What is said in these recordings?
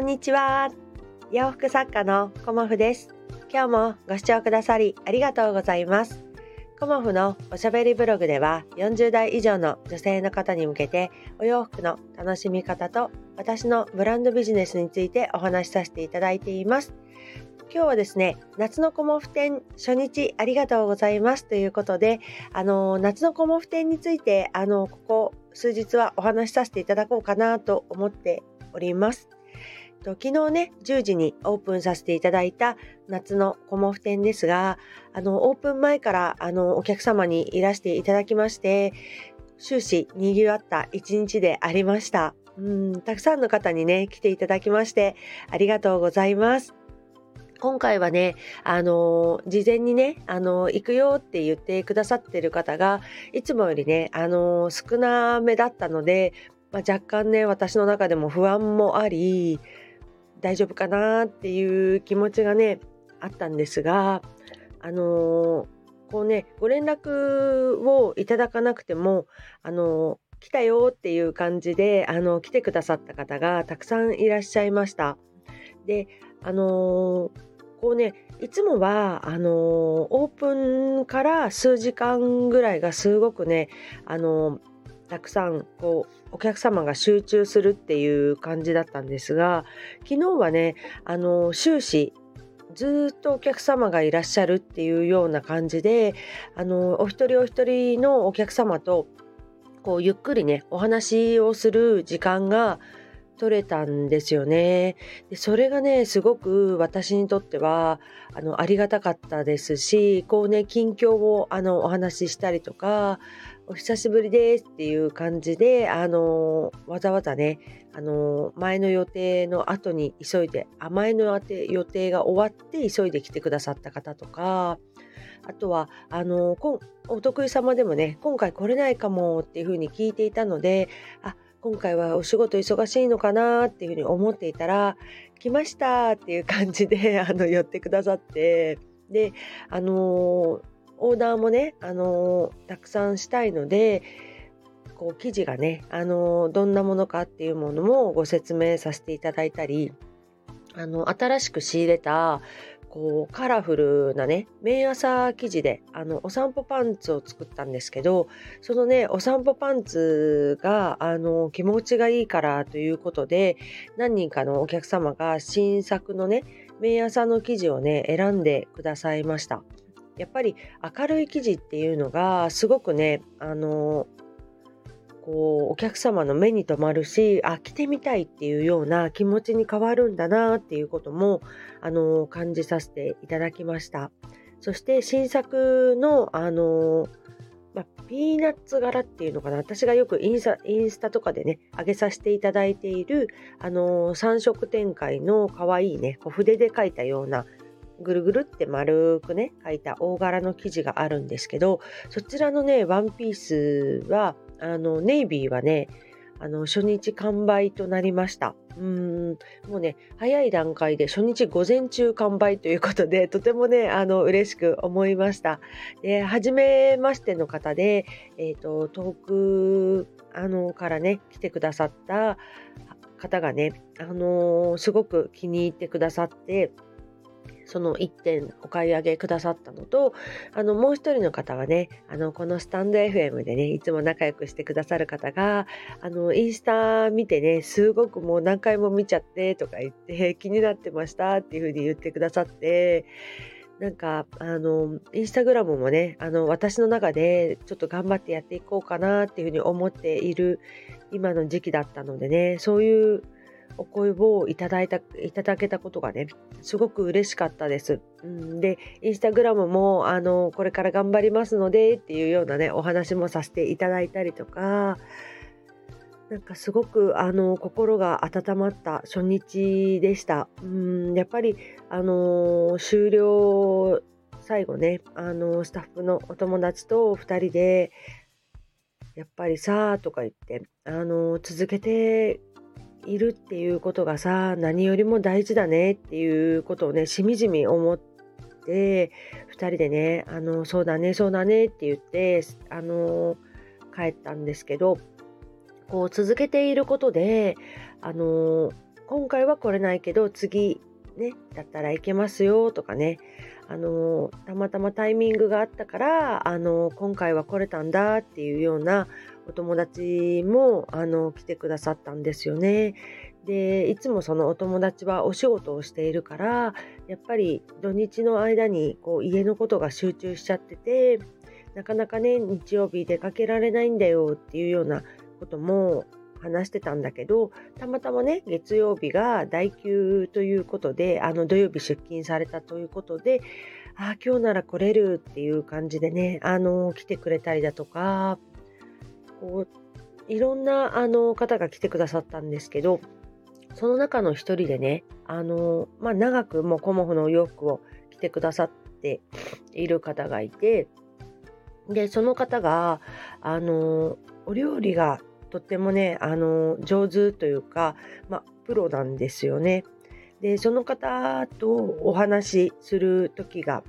んにちは。洋服作家のコモフです。今日もご視聴くださりありがとうございます。コモフのおしゃべりブログでは40代以上の女性の方に向けてお洋服の楽しみ方と私のブランドビジネスについてお話しさせていただいています。今日はですね、夏のコモフ展初日ありがとうございますということで、あの、夏のコモフ展について、あの、ここ数日はお話しさせていただこうかなと思っております。昨日ね10時にオープンさせていただいた夏のコモフ展ですがあのオープン前からあのお客様にいらしていただきまして終始にぎわった一日でありました。うんたくさんの方にね来ていただきましてありがとうございます。今回はね、あの事前にね、あの行くよって言ってくださってる方が、いつもよりね、あの少なめだったので、まあ、若干ね、私の中でも不安もあり、大丈夫かなっていう気持ちがねあったんですがあのー、こうねご連絡をいただかなくてもあのー、来たよっていう感じであの来てくださった方がたくさんいらっしゃいました。であのー、こうねいつもはあのオープンから数時間ぐらいがすごくねあのたくさんこうお客様が集中するっていう感じだったんですが昨日はねあの終始ずっとお客様がいらっしゃるっていうような感じであのお一人お一人のお客様とこうゆっくりねお話をする時間が取れたんですよね。でそれがねすごく私にとってはあのありがたかったですしこうね近況をあのお話ししたりとかお久しぶりですっていう感じで、あのわざわざね、あの前の予定の後に急いで、あ前の予定が終わって急いで来てくださった方とか、あとは、あのお得意様でもね、今回来れないかもっていうふうに聞いていたので、あ今回はお仕事忙しいのかなっていうふうに思っていたら、来ましたっていう感じであの寄ってくださって、で、あのオーダーもね、あのー、たくさんしたいのでこう生地がね、あのー、どんなものかっていうものもご説明させていただいたりあの新しく仕入れたこうカラフルなね毎朝生地であのお散歩パンツを作ったんですけどそのねお散歩パンツがあの気持ちがいいからということで何人かのお客様が新作のね毎朝の生地をね選んでくださいました。やっぱり明るい生地っていうのがすごくねあのこうお客様の目に留まるしあ着てみたいっていうような気持ちに変わるんだなっていうこともあの感じさせていただきました。そして新作のあのま、ピーナッツ柄っていうのかな。私がよくインスタとかでね上げさせていただいている、あの、3色展開の可愛いね筆で描いたようなぐるぐるって丸くね書いた大柄の生地があるんですけどそちらのねワンピースはあのネイビーはねあの初日完売となりました。うんもうね早い段階で初日午前中完売ということでとてもねあの嬉しく思いました。で初めましての方で、えーと、遠くあのからね来てくださった方がね、あのー、すごく気に入ってくださってその1点お買い上げくださったのとあのもう一人の方はねあのこのスタンド FM でねいつも仲良くしてくださる方があのインスタ見てねすごくもう何回も見ちゃってとか言って気になってましたっていう風に言ってくださってなんかあのインスタグラムもねあの私の中でちょっと頑張ってやっていこうかなっていうふうに思っている今の時期だったのでねそういうお声をいただいたいただけたことがねすごく嬉しかったです。うん、でインスタグラムもあのこれから頑張りますのでっていうようなねお話もさせていただいたりとかなんかすごくあの心が温まった初日でした。うんやっぱりあの終了最後ねあのスタッフのお友達と2人でやっぱりさとか言ってあの続けているっていうことがさ何よりも大事だねっていうことをねしみじみ思って2人でねあのそうだねそうだねって言ってあの帰ったんですけどこう続けていることであの今回は来れないけど次ねだったら行けますよとかねあのたまたまタイミングがあったからあの今回は来れたんだっていうようなお友達もあの来てくださったんですよね。でいつもそのお友達はお仕事をしているからやっぱり土日の間にこう家のことが集中しちゃっててなかなかね日曜日出かけられないんだよっていうようなことも話してたんだけどたまたまね月曜日が代休ということであの土曜日出勤されたということでああ今日なら来れるっていう感じでねあの来てくれたりだとかこういろんなあの方が来てくださったんですけどその中の一人でねあの、まあ、長くもうコモフのお洋服を着てくださっている方がいてでその方があのお料理がとってもね、あの、上手というか、まあ、プロなんですよね。で、その方とお話しする時が、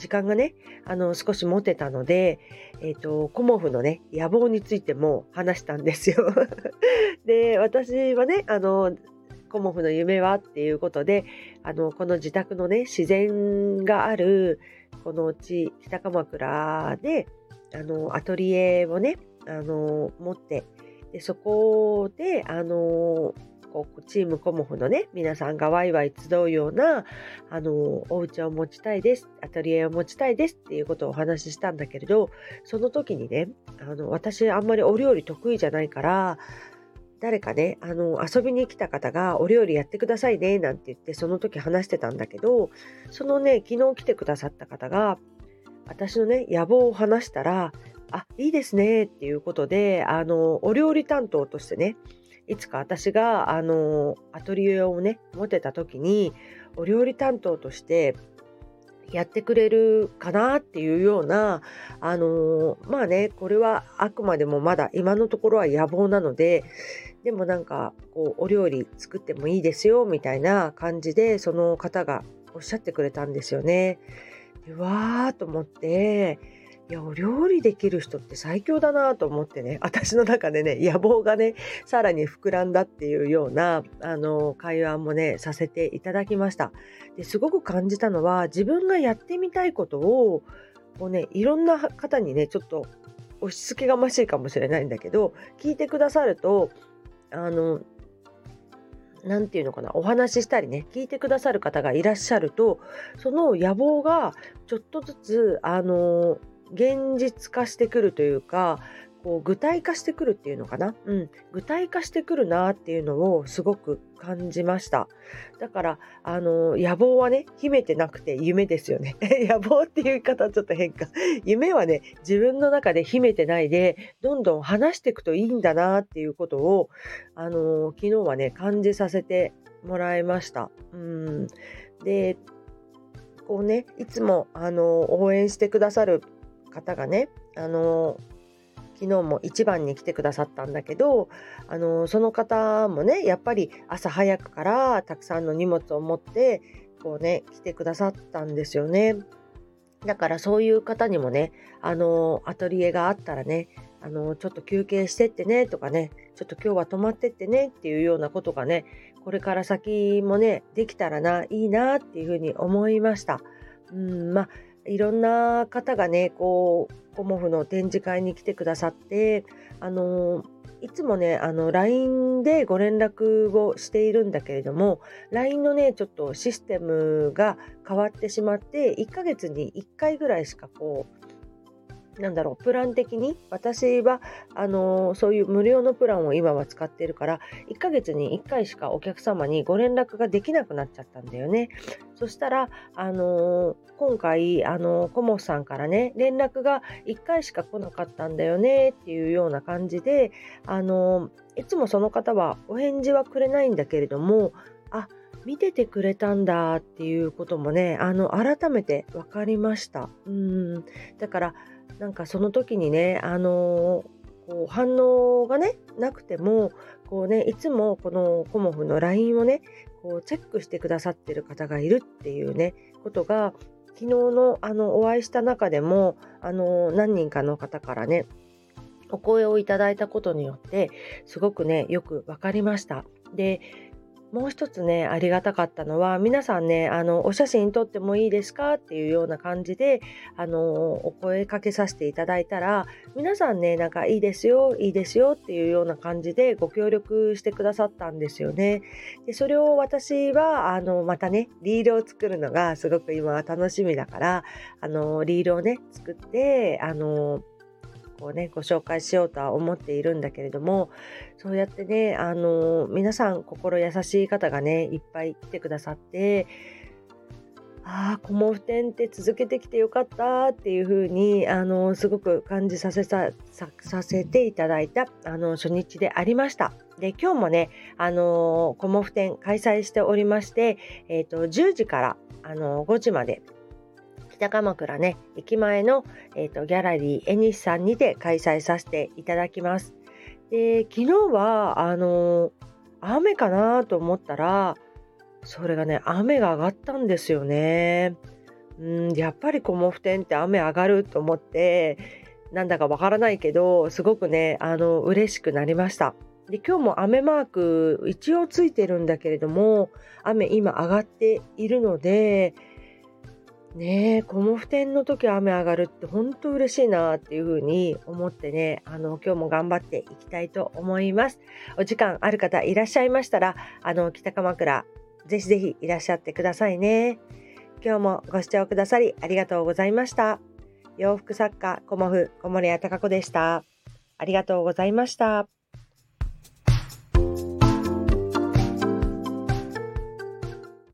時間がね、あの、少し持てたので、えっ、ー、と、コモフのね、野望についても話したんですよ。で、私はね、あの、コモフの夢はっていうことで、あの、この自宅のね、自然がある、この地、北鎌倉で、あの、アトリエをね、あの、持ってでそこで、あのこうチームコモフのね皆さんがワイワイ集うようなあのお家を持ちたいですアトリエを持ちたいですっていうことをお話ししたんだけれどその時にねあの私あんまりお料理得意じゃないから誰かねあの遊びに来た方がお料理やってくださいねなんて言ってその時話してたんだけどそのね昨日来てくださった方が私のね野望を話したらあ、いいですねっていうことで、あの、お料理担当としてね、いつか私が、あの、アトリエをね、持てた時に、お料理担当としてやってくれるかなっていうような、あの、まあね、これはあくまでもまだ今のところは野望なので、でもなんか、こう、お料理作ってもいいですよ、みたいな感じで、その方がおっしゃってくれたんですよね。でわーと思って、いや、お料理できる人って最強だなと思ってね、私の中でね、野望がね、さらに膨らんだっていうような、あの、会話もね、させていただきました。ですごく感じたのは、自分がやってみたいことを、こうね、いろんな方にね、ちょっと押し付けがましいかもしれないんだけど、聞いてくださると、あの、何て言うのかなお話ししたりね聞いてくださる方がいらっしゃるとその野望がちょっとずつあの現実化してくるというかこう具体化してくるっていうのかな、うん、具体化してくるなっていうのをすごく感じました。だからあの野望はね秘めてなくて夢ですよね。野望っていう言い方ちょっと変か。夢はね自分の中で秘めてないでどんどん話していくといいんだなっていうことをあの昨日はね感じさせてもらいました。うん。でこうねいつもあの応援してくださる方がねあの昨日も一番に来てくださったんだけどあのその方もねやっぱり朝早くからたくさんの荷物を持ってこうね来てくださったんですよね。だからそういう方にもねあのアトリエがあったらねあのちょっと休憩してってねとかねちょっと今日は泊まってってねっていうようなことがねこれから先もねできたらないいなっていうふうに思いました。うんまあいろんな方がねこうコモフの展示会に来てくださってあのいつもねあの LINE でご連絡をしているんだけれども LINE のねちょっとシステムが変わってしまって1ヶ月に1回ぐらいしかこうなんだろう、プラン的に、私は、あのー、そういう無料のプランを今は使ってるから、1ヶ月に1回しかお客様にご連絡ができなくなっちゃったんだよね。そしたら、あのー、今回、あのー、コモさんからね、連絡が1回しか来なかったんだよねっていうような感じで、あのいつもその方はお返事はくれないんだけれども、あ、見ててくれたんだっていうこともね、あの、改めて分かりました。うん。だから、なんかその時にね、あのこう反応がねなくてもこうねいつもこのコモフの LINE をねこうチェックしてくださってる方がいるっていうねことが昨日のあのお会いした中でもあの何人かの方からねお声をいただいたことによってすごくねよく分かりました。でもう一つねありがたかったのは皆さんねあのお写真撮ってもいいですか？っていうような感じであのお声かけさせていただいたら皆さんねなんかいいですよいいですよっていうような感じでご協力してくださったんですよね。でそれを私はあのまたねリールを作るのがすごく今は楽しみだからあのリールをね作ってあのこうねご紹介しようとは思っているんだけれどもそうやってねあの皆さん心優しい方がねいっぱい来てくださってああ、コモフ展って続けてきてよかったっていう風に、あの、すごく感じさせさ、させていただいた、あの、初日でありました。で、今日もね、あの、コモフ展開催しておりまして、え、ー、と、10時から、あの、5時まで、北鎌倉ね、駅前の、えーと、ギャラリーエニスさんにて開催させていただきます。で、昨日は、あの雨かなと思ったら、それがね、雨が上がったんですよね。うん、やっぱりコモフ展って雨上がると思って、なんだかわからないけど、すごくね、あの、嬉しくなりました。で、今日も雨マーク一応ついてるんだけれども、雨今上がっているので、ねえ、コモフ展の時雨上がるって本当嬉しいなっていうふうに思ってね、あの、今日も頑張っていきたいと思います。お時間ある方いらっしゃいましたら、あの、北鎌倉、ぜひぜひいらっしゃってくださいね。今日もご視聴くださりありがとうございました。洋服作家、コモフ、小森屋隆子でした。ありがとうございました。